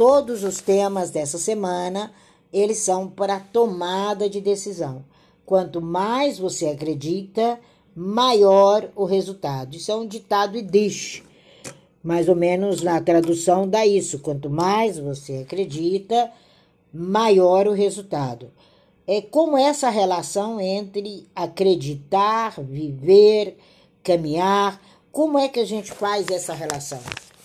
todos os temas dessa semana, eles são para tomada de decisão. Quanto mais você acredita, maior o resultado. Isso é um ditado Yiddish. Mais ou menos na tradução dá isso. Quanto mais você acredita, maior o resultado. É como essa relação entre acreditar, viver, caminhar, como é que a gente faz essa relação?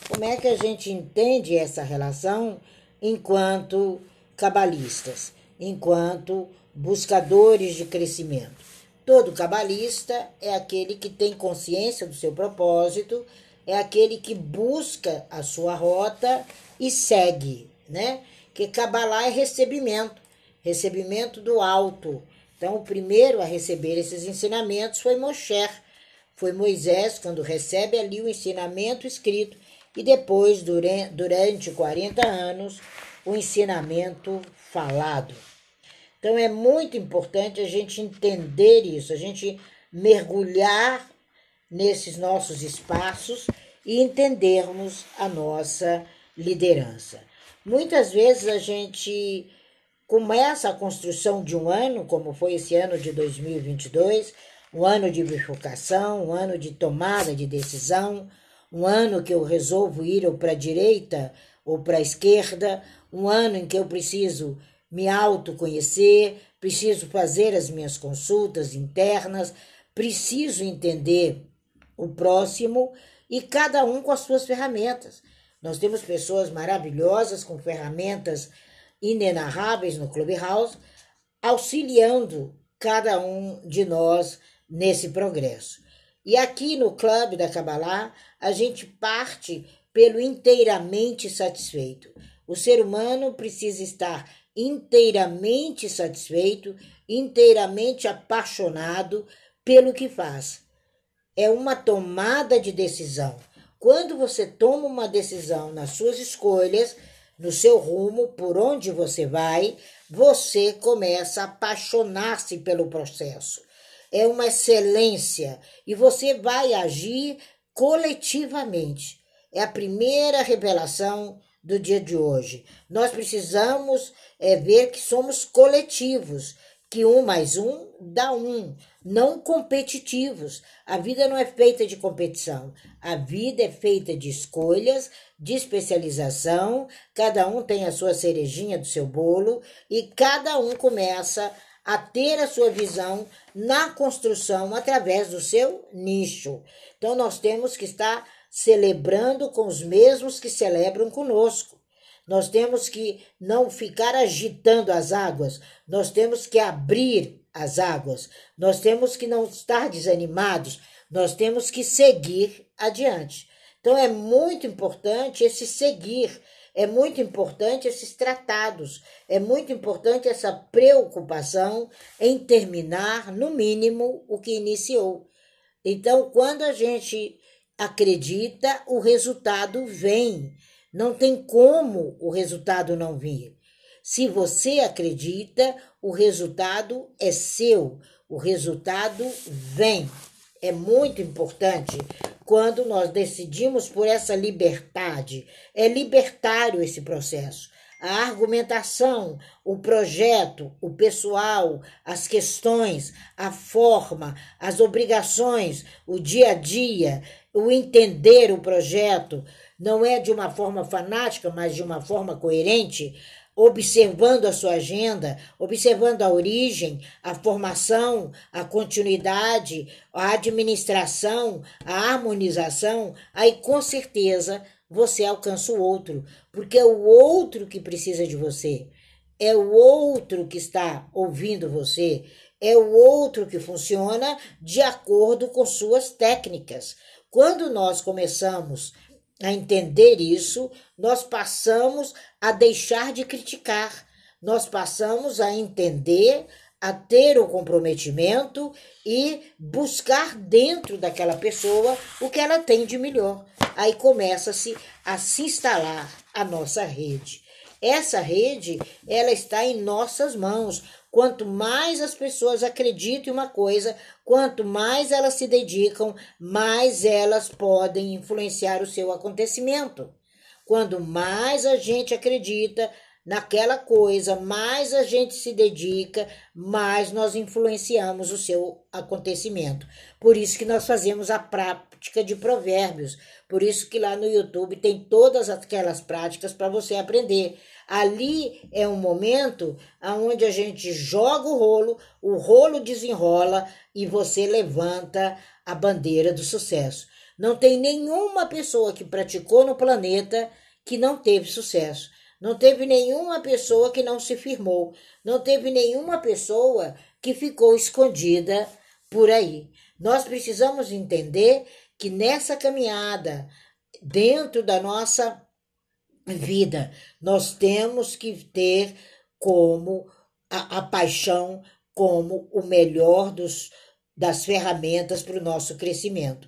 Como é que a gente entende essa relação enquanto cabalistas, enquanto buscadores de crescimento? Todo cabalista é aquele que tem consciência do seu propósito, é aquele que busca a sua rota e segue, né? Que cabalá é recebimento, recebimento do alto. Então, o primeiro a receber esses ensinamentos foi Moshe, foi Moisés, quando recebe ali o ensinamento escrito, e depois, durante 40 anos, o ensinamento falado. Então é muito importante a gente entender isso, a gente mergulhar nesses nossos espaços e entendermos a nossa liderança. Muitas vezes a gente começa a construção de um ano, como foi esse ano de 2022, um ano de bifurcação, um ano de tomada de decisão, um ano que eu resolvo ir ou para a direita ou para a esquerda, um ano em que eu preciso me autoconhecer, preciso fazer as minhas consultas internas, preciso entender o próximo e cada um com as suas ferramentas. Nós temos pessoas maravilhosas com ferramentas inenarráveis no Clubhouse, auxiliando cada um de nós nesse progresso. E aqui no Clube da Kabbalah, a gente parte pelo inteiramente satisfeito. O ser humano precisa estar inteiramente satisfeito, inteiramente apaixonado pelo que faz. É uma tomada de decisão. Quando você toma uma decisão nas suas escolhas, no seu rumo, por onde você vai, você começa a apaixonar-se pelo processo é uma excelência e você vai agir coletivamente. É a primeira revelação do dia de hoje. Nós precisamos é, ver que somos coletivos, que um mais um dá um, não competitivos. A vida não é feita de competição, a vida é feita de escolhas, de especialização, cada um tem a sua cerejinha do seu bolo e cada um começa a ter a sua visão na construção através do seu nicho. Então, nós temos que estar celebrando com os mesmos que celebram conosco. Nós temos que não ficar agitando as águas, nós temos que abrir as águas, nós temos que não estar desanimados, nós temos que seguir adiante. Então, é muito importante esse seguir é muito importante esses tratados, é muito importante essa preocupação em terminar, no mínimo, o que iniciou. Então, quando a gente acredita, o resultado vem. Não tem como o resultado não vir. Se você acredita, o resultado é seu, o resultado vem. É muito importante quando nós decidimos por essa liberdade. É libertário esse processo. A argumentação, o projeto, o pessoal, as questões, a forma, as obrigações, o dia a dia, o entender o projeto, não é de uma forma fanática, mas de uma forma coerente, observando a sua agenda, observando a origem, a formação, a continuidade, a administração, a harmonização, aí com certeza você alcança o outro, porque é o outro que precisa de você, é o outro que está ouvindo você, é o outro que funciona de acordo com suas técnicas. Quando nós começamos a entender isso, nós passamos a deixar de criticar, nós passamos a entender, a ter o comprometimento e buscar dentro daquela pessoa o que ela tem de melhor. Aí começa-se a se instalar a nossa rede. Essa rede, ela está em nossas mãos. Quanto mais as pessoas acreditam em uma coisa, quanto mais elas se dedicam, mais elas podem influenciar o seu acontecimento. Quando mais a gente acredita naquela coisa, mais a gente se dedica, mais nós influenciamos o seu acontecimento. Por isso que nós fazemos a prática de provérbios. Por isso que lá no YouTube tem todas aquelas práticas para você aprender. Ali é um momento onde a gente joga o rolo, o rolo desenrola e você levanta a bandeira do sucesso. Não tem nenhuma pessoa que praticou no planeta que não teve sucesso. Não teve nenhuma pessoa que não se firmou. Não teve nenhuma pessoa que ficou escondida por aí. Nós precisamos entender que nessa caminhada, dentro da nossa vida, nós temos que ter como a, a paixão como o melhor dos, das ferramentas para o nosso crescimento.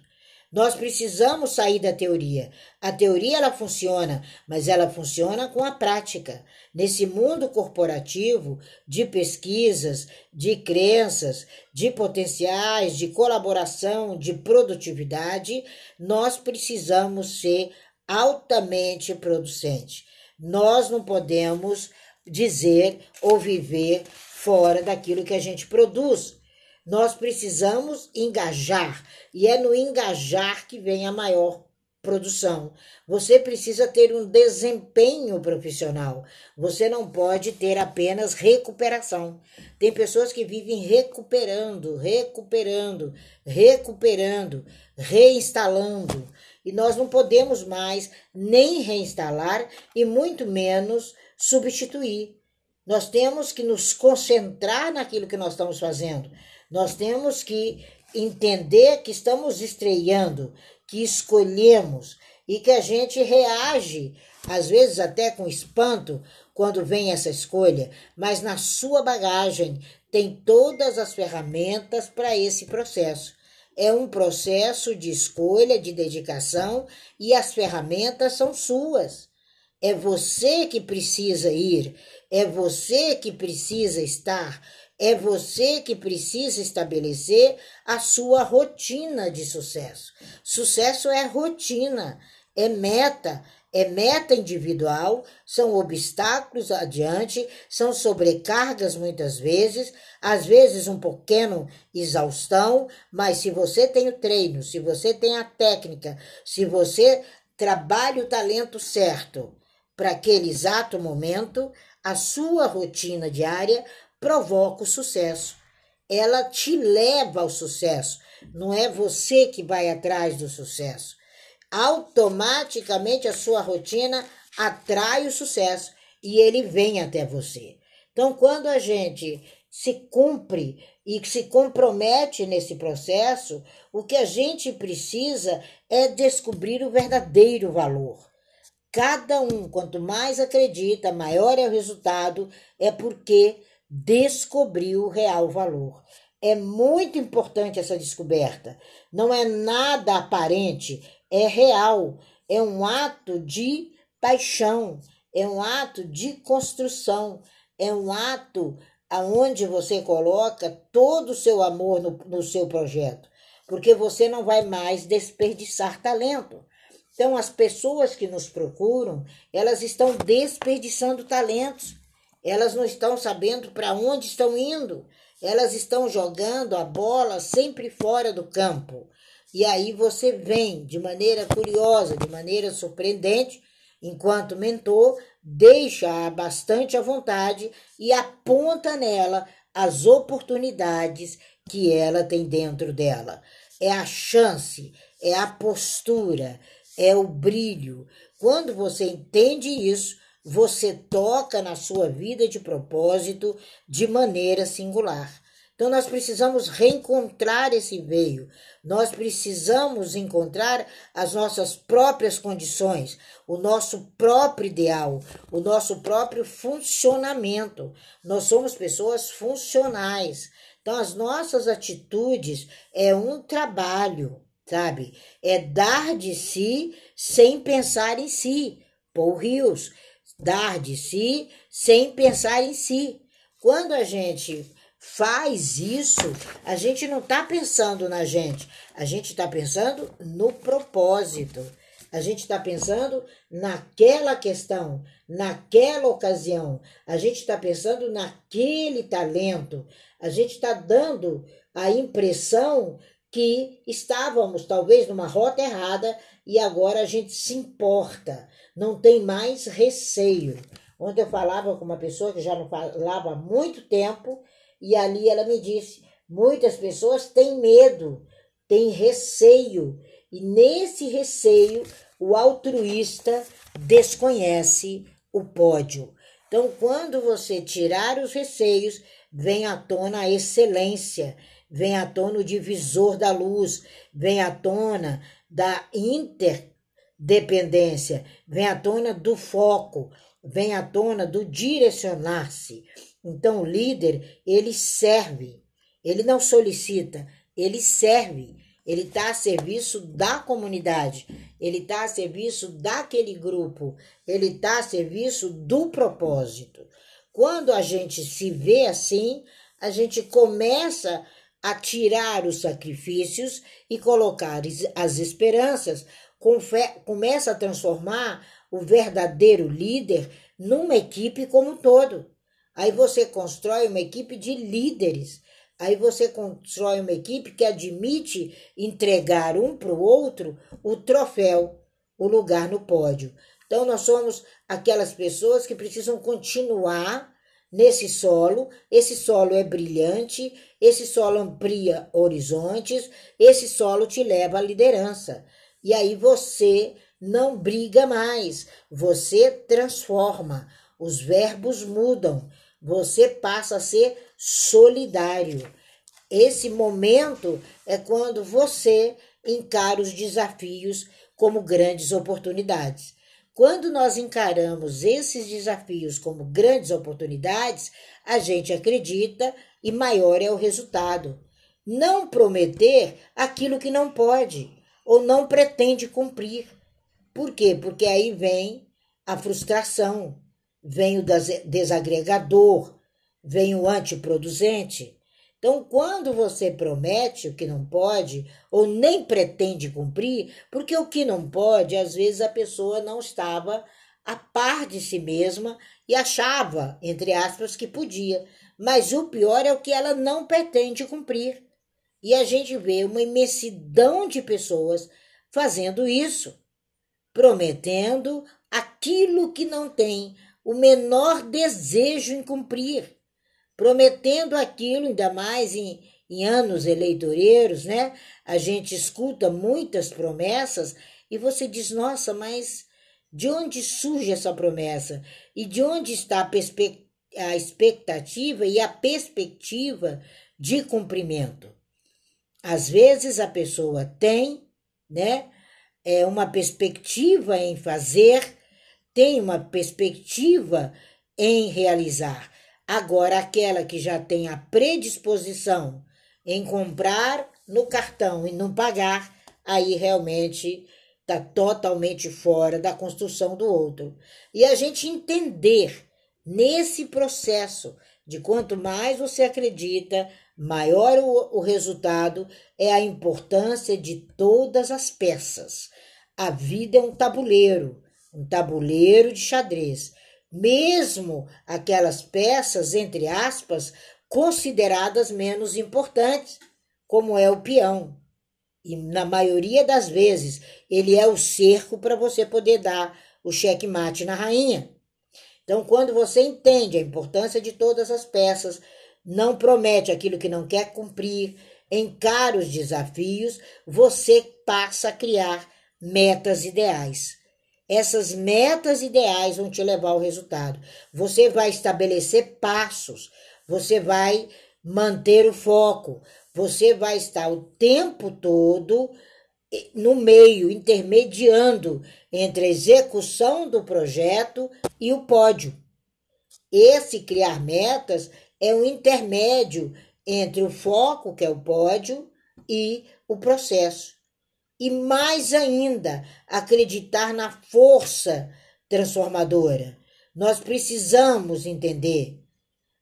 Nós precisamos sair da teoria. A teoria ela funciona, mas ela funciona com a prática. Nesse mundo corporativo de pesquisas, de crenças, de potenciais, de colaboração, de produtividade, nós precisamos ser altamente producente. Nós não podemos dizer ou viver fora daquilo que a gente produz. Nós precisamos engajar, e é no engajar que vem a maior produção. Você precisa ter um desempenho profissional. Você não pode ter apenas recuperação. Tem pessoas que vivem recuperando, recuperando, recuperando, reinstalando. E nós não podemos mais nem reinstalar e muito menos substituir. Nós temos que nos concentrar naquilo que nós estamos fazendo. Nós temos que entender que estamos estreando, que escolhemos e que a gente reage, às vezes até com espanto, quando vem essa escolha, mas na sua bagagem tem todas as ferramentas para esse processo. É um processo de escolha, de dedicação e as ferramentas são suas. É você que precisa ir, é você que precisa estar, é você que precisa estabelecer a sua rotina de sucesso. Sucesso é rotina, é meta, é meta individual, são obstáculos adiante, são sobrecargas muitas vezes, às vezes um pequeno exaustão, mas se você tem o treino, se você tem a técnica, se você trabalha o talento certo para aquele exato momento, a sua rotina diária provoca o sucesso. Ela te leva ao sucesso. Não é você que vai atrás do sucesso. Automaticamente a sua rotina atrai o sucesso e ele vem até você. Então, quando a gente se cumpre e se compromete nesse processo, o que a gente precisa é descobrir o verdadeiro valor. Cada um, quanto mais acredita, maior é o resultado, é porque descobriu o real valor. É muito importante essa descoberta. Não é nada aparente, é real. É um ato de paixão, é um ato de construção, é um ato aonde você coloca todo o seu amor no, no seu projeto, porque você não vai mais desperdiçar talento. Então, as pessoas que nos procuram, elas estão desperdiçando talentos elas não estão sabendo para onde estão indo. Elas estão jogando a bola sempre fora do campo. E aí você vem de maneira curiosa, de maneira surpreendente, enquanto mentor, deixa-a bastante à vontade e aponta nela as oportunidades que ela tem dentro dela. É a chance, é a postura, é o brilho. Quando você entende isso, você toca na sua vida de propósito de maneira singular. Então, nós precisamos reencontrar esse veio, nós precisamos encontrar as nossas próprias condições, o nosso próprio ideal, o nosso próprio funcionamento. Nós somos pessoas funcionais. Então, as nossas atitudes é um trabalho, sabe? É dar de si sem pensar em si. Paul Rios dar de si sem pensar em si. Quando a gente faz isso, a gente não está pensando na gente, a gente está pensando no propósito. A gente está pensando naquela questão, naquela ocasião. A gente está pensando naquele talento. A gente está dando a impressão que estávamos talvez numa rota errada e agora a gente se importa, não tem mais receio. Ontem eu falava com uma pessoa que já não falava há muito tempo e ali ela me disse: muitas pessoas têm medo, têm receio, e nesse receio o altruísta desconhece o pódio. Então, quando você tirar os receios, vem à tona a excelência, vem à tona o divisor da luz, vem à tona da interdependência, vem à tona do foco, vem à tona do direcionar-se. Então, o líder, ele serve, ele não solicita, ele serve, ele está a serviço da comunidade, ele está a serviço daquele grupo, ele está a serviço do propósito. Quando a gente se vê assim, a gente começa a tirar os sacrifícios e colocar as esperanças, começa a transformar o verdadeiro líder numa equipe como um todo. Aí você constrói uma equipe de líderes. Aí você constrói uma equipe que admite entregar um para o outro o troféu, o lugar no pódio. Então, nós somos aquelas pessoas que precisam continuar nesse solo. Esse solo é brilhante, esse solo amplia horizontes, esse solo te leva à liderança. E aí você não briga mais, você transforma, os verbos mudam, você passa a ser solidário. Esse momento é quando você encara os desafios como grandes oportunidades. Quando nós encaramos esses desafios como grandes oportunidades, a gente acredita e maior é o resultado. Não prometer aquilo que não pode ou não pretende cumprir. Por quê? Porque aí vem a frustração, vem o desagregador, vem o antiproducente. Então, quando você promete o que não pode ou nem pretende cumprir, porque o que não pode, às vezes a pessoa não estava a par de si mesma e achava, entre aspas, que podia. Mas o pior é o que ela não pretende cumprir. E a gente vê uma imensidão de pessoas fazendo isso, prometendo aquilo que não tem o menor desejo em cumprir prometendo aquilo, ainda mais em, em anos eleitoreiros, né? A gente escuta muitas promessas e você diz, nossa, mas de onde surge essa promessa? E de onde está a, a expectativa e a perspectiva de cumprimento? Às vezes a pessoa tem, né, é uma perspectiva em fazer, tem uma perspectiva em realizar, Agora, aquela que já tem a predisposição em comprar no cartão e não pagar, aí realmente está totalmente fora da construção do outro. E a gente entender nesse processo de quanto mais você acredita, maior o, o resultado, é a importância de todas as peças. A vida é um tabuleiro, um tabuleiro de xadrez mesmo aquelas peças, entre aspas, consideradas menos importantes, como é o peão. E na maioria das vezes, ele é o cerco para você poder dar o checkmate na rainha. Então, quando você entende a importância de todas as peças, não promete aquilo que não quer cumprir, encara os desafios, você passa a criar metas ideais. Essas metas ideais vão te levar ao resultado. Você vai estabelecer passos, você vai manter o foco, você vai estar o tempo todo no meio, intermediando entre a execução do projeto e o pódio. Esse criar metas é um intermédio entre o foco, que é o pódio, e o processo e mais ainda acreditar na força transformadora. Nós precisamos entender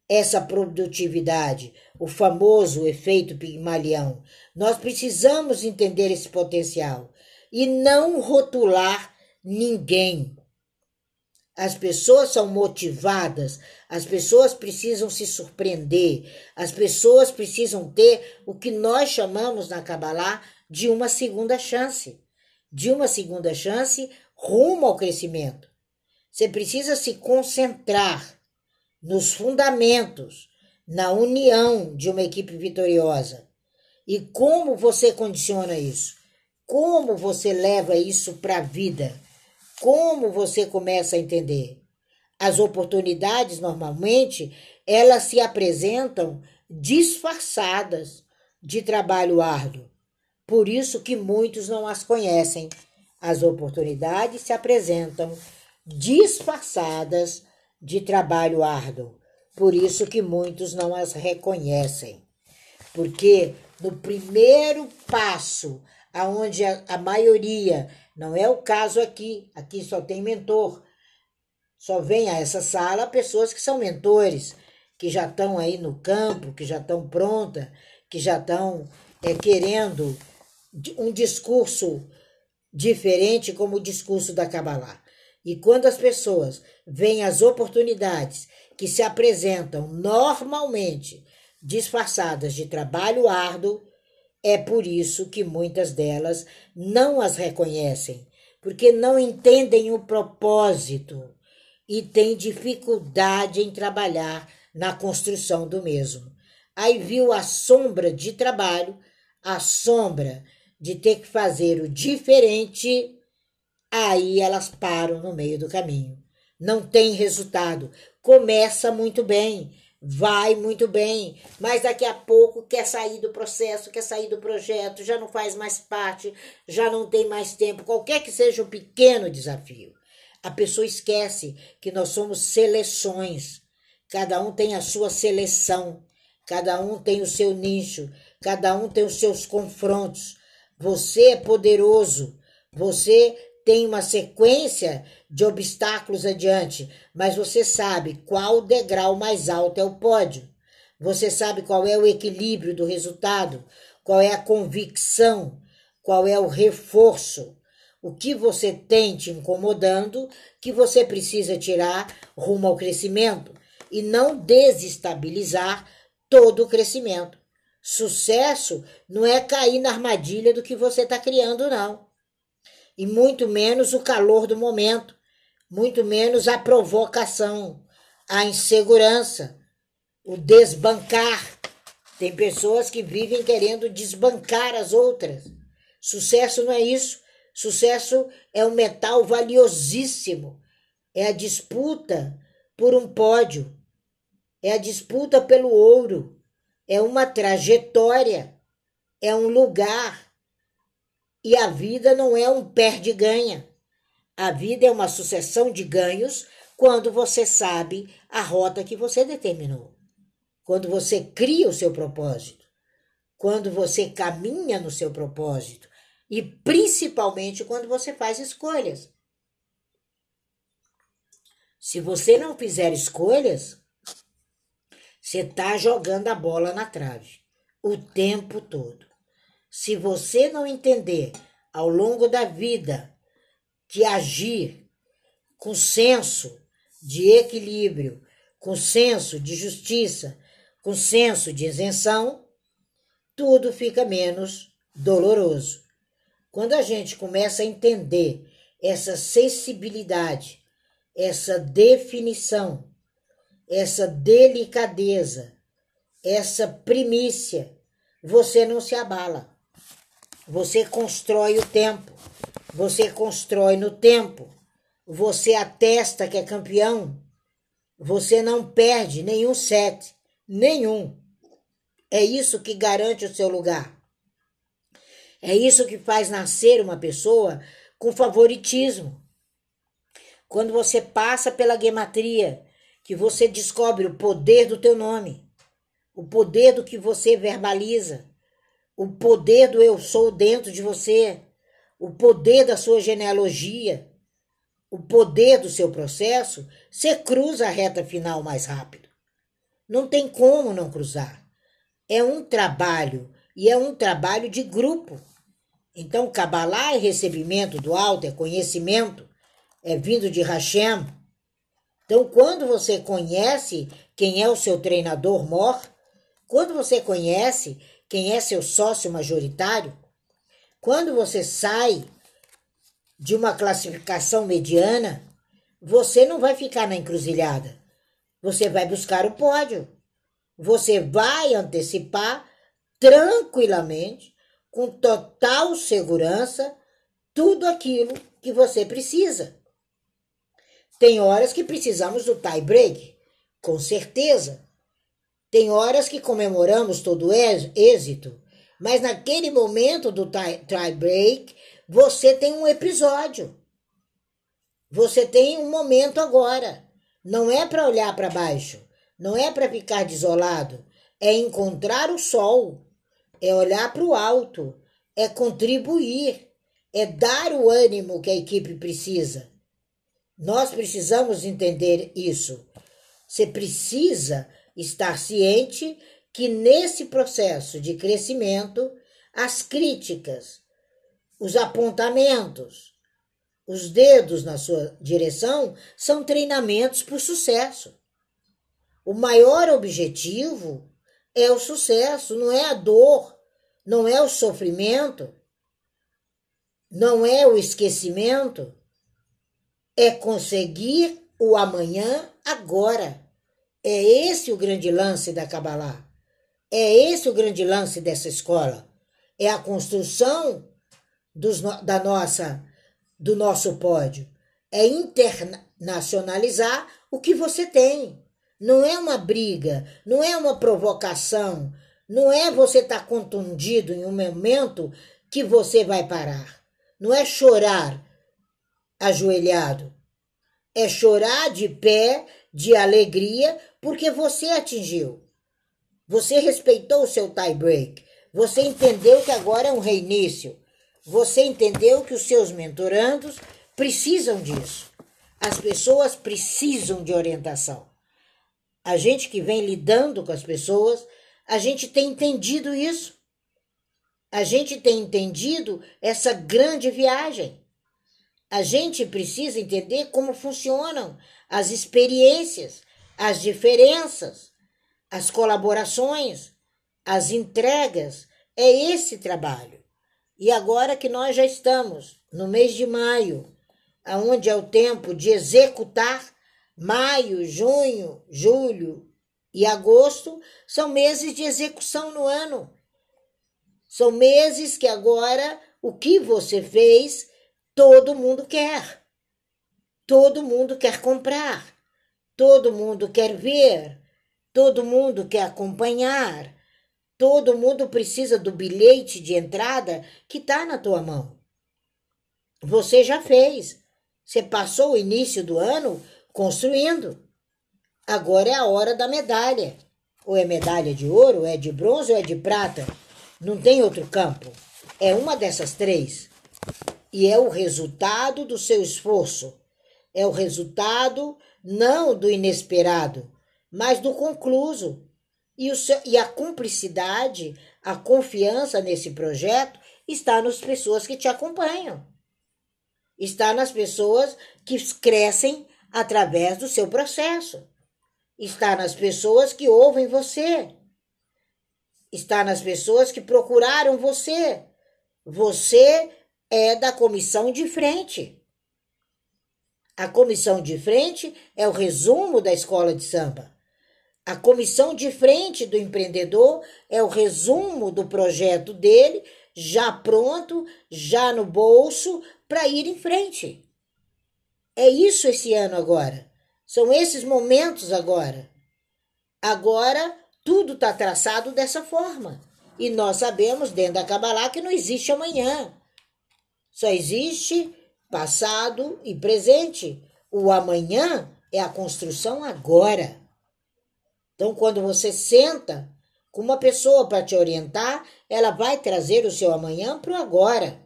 essa produtividade, o famoso efeito Pigmalião. Nós precisamos entender esse potencial. e não rotular ninguém. As pessoas são motivadas, as pessoas precisam se surpreender, as pessoas precisam ter o que nós chamamos na Kabbalah de uma segunda chance. De uma segunda chance rumo ao crescimento. Você precisa se concentrar nos fundamentos, na união de uma equipe vitoriosa. E como você condiciona isso? Como você leva isso para a vida? Como você começa a entender? As oportunidades normalmente elas se apresentam disfarçadas de trabalho árduo. Por isso que muitos não as conhecem. As oportunidades se apresentam disfarçadas de trabalho árduo. Por isso que muitos não as reconhecem. Porque no primeiro passo, aonde a, a maioria, não é o caso aqui, aqui só tem mentor. Só vem a essa sala pessoas que são mentores, que já estão aí no campo, que já estão prontas, que já estão é, querendo um discurso diferente como o discurso da Kabbalah. E quando as pessoas veem as oportunidades que se apresentam normalmente disfarçadas de trabalho árduo, é por isso que muitas delas não as reconhecem, porque não entendem o propósito e têm dificuldade em trabalhar na construção do mesmo. Aí viu a sombra de trabalho, a sombra de ter que fazer o diferente, aí elas param no meio do caminho. Não tem resultado. Começa muito bem, vai muito bem, mas daqui a pouco quer sair do processo, quer sair do projeto, já não faz mais parte, já não tem mais tempo, qualquer que seja o um pequeno desafio. A pessoa esquece que nós somos seleções. Cada um tem a sua seleção, cada um tem o seu nicho, cada um tem os seus confrontos. Você é poderoso, você tem uma sequência de obstáculos adiante, mas você sabe qual degrau mais alto é o pódio. Você sabe qual é o equilíbrio do resultado, qual é a convicção, qual é o reforço, o que você tem te incomodando, que você precisa tirar rumo ao crescimento e não desestabilizar todo o crescimento. Sucesso não é cair na armadilha do que você está criando, não. E muito menos o calor do momento, muito menos a provocação, a insegurança, o desbancar. Tem pessoas que vivem querendo desbancar as outras. Sucesso não é isso. Sucesso é um metal valiosíssimo. É a disputa por um pódio. É a disputa pelo ouro é uma trajetória, é um lugar. E a vida não é um perde-ganha. A vida é uma sucessão de ganhos quando você sabe a rota que você determinou. Quando você cria o seu propósito. Quando você caminha no seu propósito. E principalmente quando você faz escolhas. Se você não fizer escolhas, você está jogando a bola na trave o tempo todo. Se você não entender ao longo da vida que agir com senso de equilíbrio, com senso de justiça, com senso de isenção, tudo fica menos doloroso. Quando a gente começa a entender essa sensibilidade, essa definição essa delicadeza, essa primícia, você não se abala. Você constrói o tempo, você constrói no tempo, você atesta que é campeão, você não perde nenhum set, nenhum. É isso que garante o seu lugar. É isso que faz nascer uma pessoa com favoritismo. Quando você passa pela gematria que você descobre o poder do teu nome, o poder do que você verbaliza, o poder do eu sou dentro de você, o poder da sua genealogia, o poder do seu processo, você cruza a reta final mais rápido. Não tem como não cruzar. É um trabalho e é um trabalho de grupo. Então, Kabbalah é recebimento do alto, é conhecimento, é vindo de Hashem. Então, quando você conhece quem é o seu treinador mor, quando você conhece quem é seu sócio majoritário, quando você sai de uma classificação mediana, você não vai ficar na encruzilhada. Você vai buscar o pódio. Você vai antecipar tranquilamente com total segurança tudo aquilo que você precisa. Tem horas que precisamos do tie break, com certeza. Tem horas que comemoramos todo êxito, mas naquele momento do tie, tie break, você tem um episódio. Você tem um momento agora. Não é para olhar para baixo, não é para ficar desolado, é encontrar o sol é olhar para o alto, é contribuir, é dar o ânimo que a equipe precisa. Nós precisamos entender isso. Você precisa estar ciente que nesse processo de crescimento, as críticas, os apontamentos, os dedos na sua direção são treinamentos para o sucesso. O maior objetivo é o sucesso, não é a dor, não é o sofrimento, não é o esquecimento, é conseguir o amanhã agora. É esse o grande lance da Kabbalah. É esse o grande lance dessa escola. É a construção dos, da nossa do nosso pódio. É internacionalizar o que você tem. Não é uma briga, não é uma provocação, não é você estar tá contundido em um momento que você vai parar. Não é chorar ajoelhado. É chorar de pé, de alegria, porque você atingiu. Você respeitou o seu tie break. Você entendeu que agora é um reinício. Você entendeu que os seus mentorandos precisam disso. As pessoas precisam de orientação a gente que vem lidando com as pessoas, a gente tem entendido isso. A gente tem entendido essa grande viagem. A gente precisa entender como funcionam as experiências, as diferenças, as colaborações, as entregas. É esse trabalho. E agora que nós já estamos no mês de maio, aonde é o tempo de executar Maio, junho, julho e agosto são meses de execução no ano. São meses que agora o que você fez, todo mundo quer. Todo mundo quer comprar. Todo mundo quer ver. Todo mundo quer acompanhar. Todo mundo precisa do bilhete de entrada que está na tua mão. Você já fez. Você passou o início do ano construindo. Agora é a hora da medalha. Ou é medalha de ouro, ou é de bronze, ou é de prata. Não tem outro campo. É uma dessas três. E é o resultado do seu esforço. É o resultado não do inesperado, mas do concluso. E, o seu, e a cumplicidade, a confiança nesse projeto está nas pessoas que te acompanham. Está nas pessoas que crescem através do seu processo. Está nas pessoas que ouvem você. Está nas pessoas que procuraram você. Você é da comissão de frente. A comissão de frente é o resumo da escola de samba. A comissão de frente do empreendedor é o resumo do projeto dele, já pronto, já no bolso, para ir em frente. É isso esse ano agora. São esses momentos agora. Agora tudo está traçado dessa forma. E nós sabemos dentro da Kabbalah que não existe amanhã. Só existe passado e presente. O amanhã é a construção agora. Então, quando você senta com uma pessoa para te orientar, ela vai trazer o seu amanhã para o agora.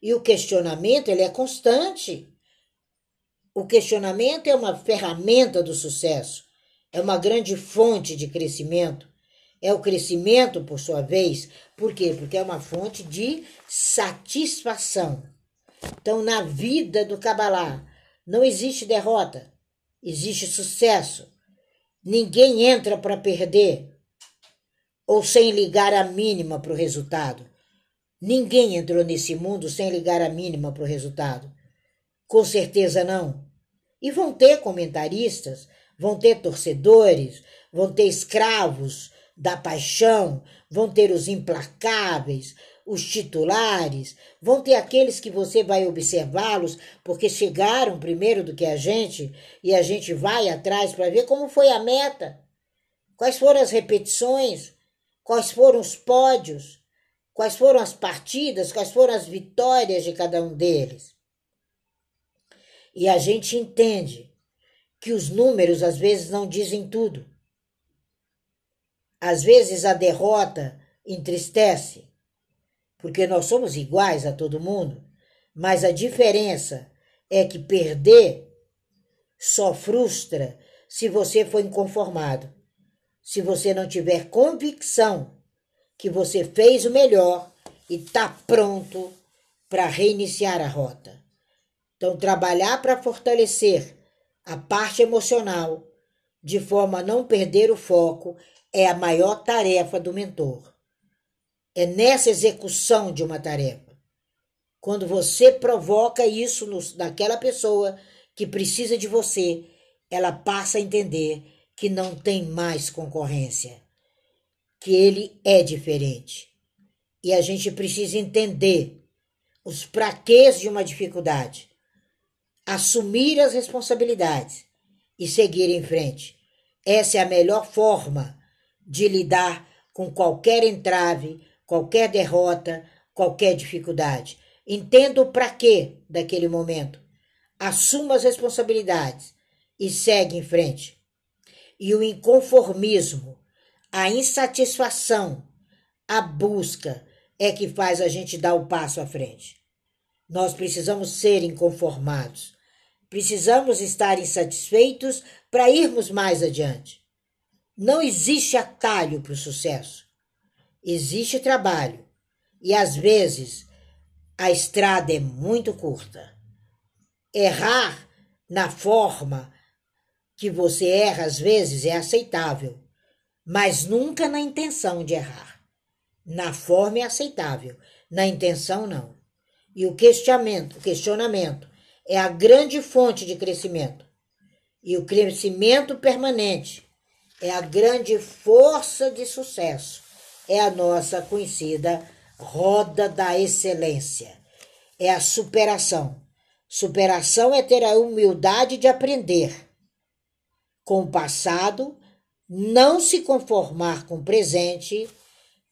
E o questionamento ele é constante. O questionamento é uma ferramenta do sucesso, é uma grande fonte de crescimento, É o crescimento, por sua vez, por quê? Porque é uma fonte de satisfação. Então, na vida do Kabbalah, não existe derrota, existe sucesso. Ninguém entra para perder ou sem ligar a mínima para o resultado. Ninguém entrou nesse mundo sem ligar a mínima para o resultado. Com certeza não. E vão ter comentaristas, vão ter torcedores, vão ter escravos da paixão, vão ter os implacáveis, os titulares, vão ter aqueles que você vai observá-los porque chegaram primeiro do que a gente e a gente vai atrás para ver como foi a meta, quais foram as repetições, quais foram os pódios, quais foram as partidas, quais foram as vitórias de cada um deles. E a gente entende que os números às vezes não dizem tudo. Às vezes a derrota entristece, porque nós somos iguais a todo mundo, mas a diferença é que perder só frustra se você for inconformado, se você não tiver convicção que você fez o melhor e está pronto para reiniciar a rota. Então, trabalhar para fortalecer a parte emocional, de forma a não perder o foco, é a maior tarefa do mentor. É nessa execução de uma tarefa. Quando você provoca isso no, naquela pessoa que precisa de você, ela passa a entender que não tem mais concorrência, que ele é diferente. E a gente precisa entender os praquês de uma dificuldade assumir as responsabilidades e seguir em frente. Essa é a melhor forma de lidar com qualquer entrave, qualquer derrota, qualquer dificuldade. Entenda o para quê daquele momento. Assuma as responsabilidades e segue em frente. E o inconformismo, a insatisfação, a busca é que faz a gente dar o passo à frente. Nós precisamos ser inconformados. Precisamos estar insatisfeitos para irmos mais adiante. Não existe atalho para o sucesso. Existe trabalho. E às vezes a estrada é muito curta. Errar na forma que você erra às vezes é aceitável, mas nunca na intenção de errar. Na forma é aceitável, na intenção não. E o questionamento, o questionamento é a grande fonte de crescimento. E o crescimento permanente é a grande força de sucesso. É a nossa conhecida roda da excelência. É a superação. Superação é ter a humildade de aprender com o passado, não se conformar com o presente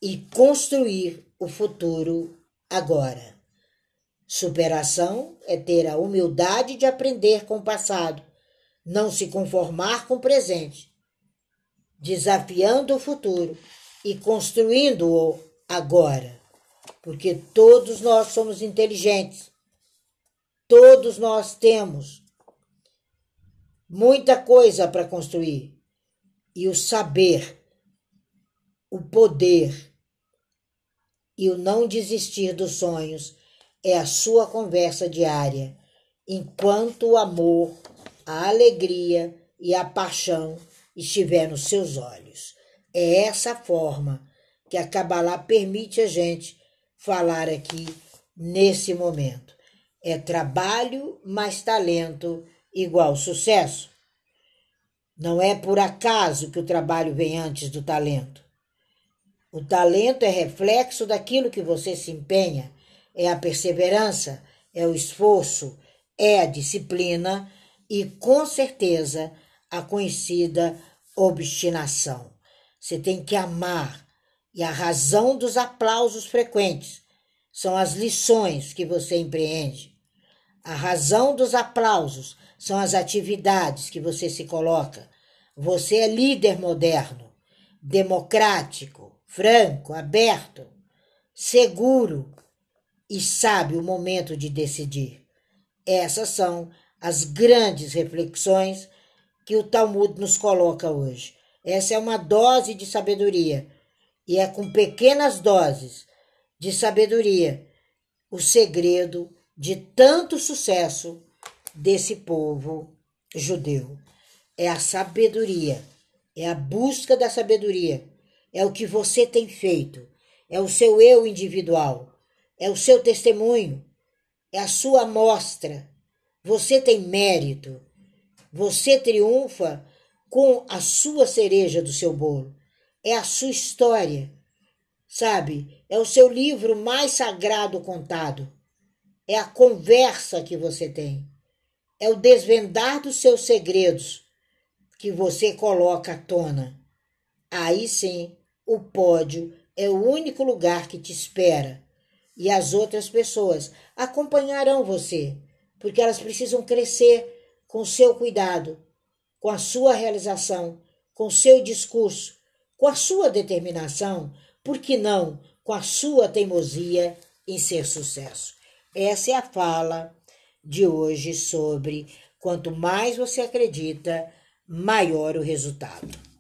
e construir o futuro agora. Superação é ter a humildade de aprender com o passado, não se conformar com o presente, desafiando o futuro e construindo-o agora. Porque todos nós somos inteligentes, todos nós temos muita coisa para construir. E o saber, o poder e o não desistir dos sonhos é a sua conversa diária, enquanto o amor, a alegria e a paixão estiver nos seus olhos. É essa forma que a Kabbalah permite a gente falar aqui nesse momento. É trabalho mais talento igual sucesso. Não é por acaso que o trabalho vem antes do talento. O talento é reflexo daquilo que você se empenha é a perseverança, é o esforço, é a disciplina e, com certeza, a conhecida obstinação. Você tem que amar, e a razão dos aplausos frequentes são as lições que você empreende. A razão dos aplausos são as atividades que você se coloca. Você é líder moderno, democrático, franco, aberto, seguro, e sabe o momento de decidir. Essas são as grandes reflexões que o Talmud nos coloca hoje. Essa é uma dose de sabedoria E é com pequenas doses de sabedoria o segredo de tanto sucesso desse povo judeu. É a sabedoria, é a busca da sabedoria, é o que você tem feito, é o seu eu individual, é o seu testemunho, é a sua amostra. Você tem mérito, você triunfa com a sua cereja do seu bolo, é a sua história, sabe? É o seu livro mais sagrado contado, é a conversa que você tem, é o desvendar dos seus segredos que você coloca à tona. Aí sim, o pódio é o único lugar que te espera e as outras pessoas acompanharão você, porque elas precisam crescer com seu cuidado, com a sua realização, com seu discurso, com a sua determinação, por que não com a sua teimosia em ser sucesso. Essa é a fala de hoje sobre quanto mais você acredita, maior o resultado.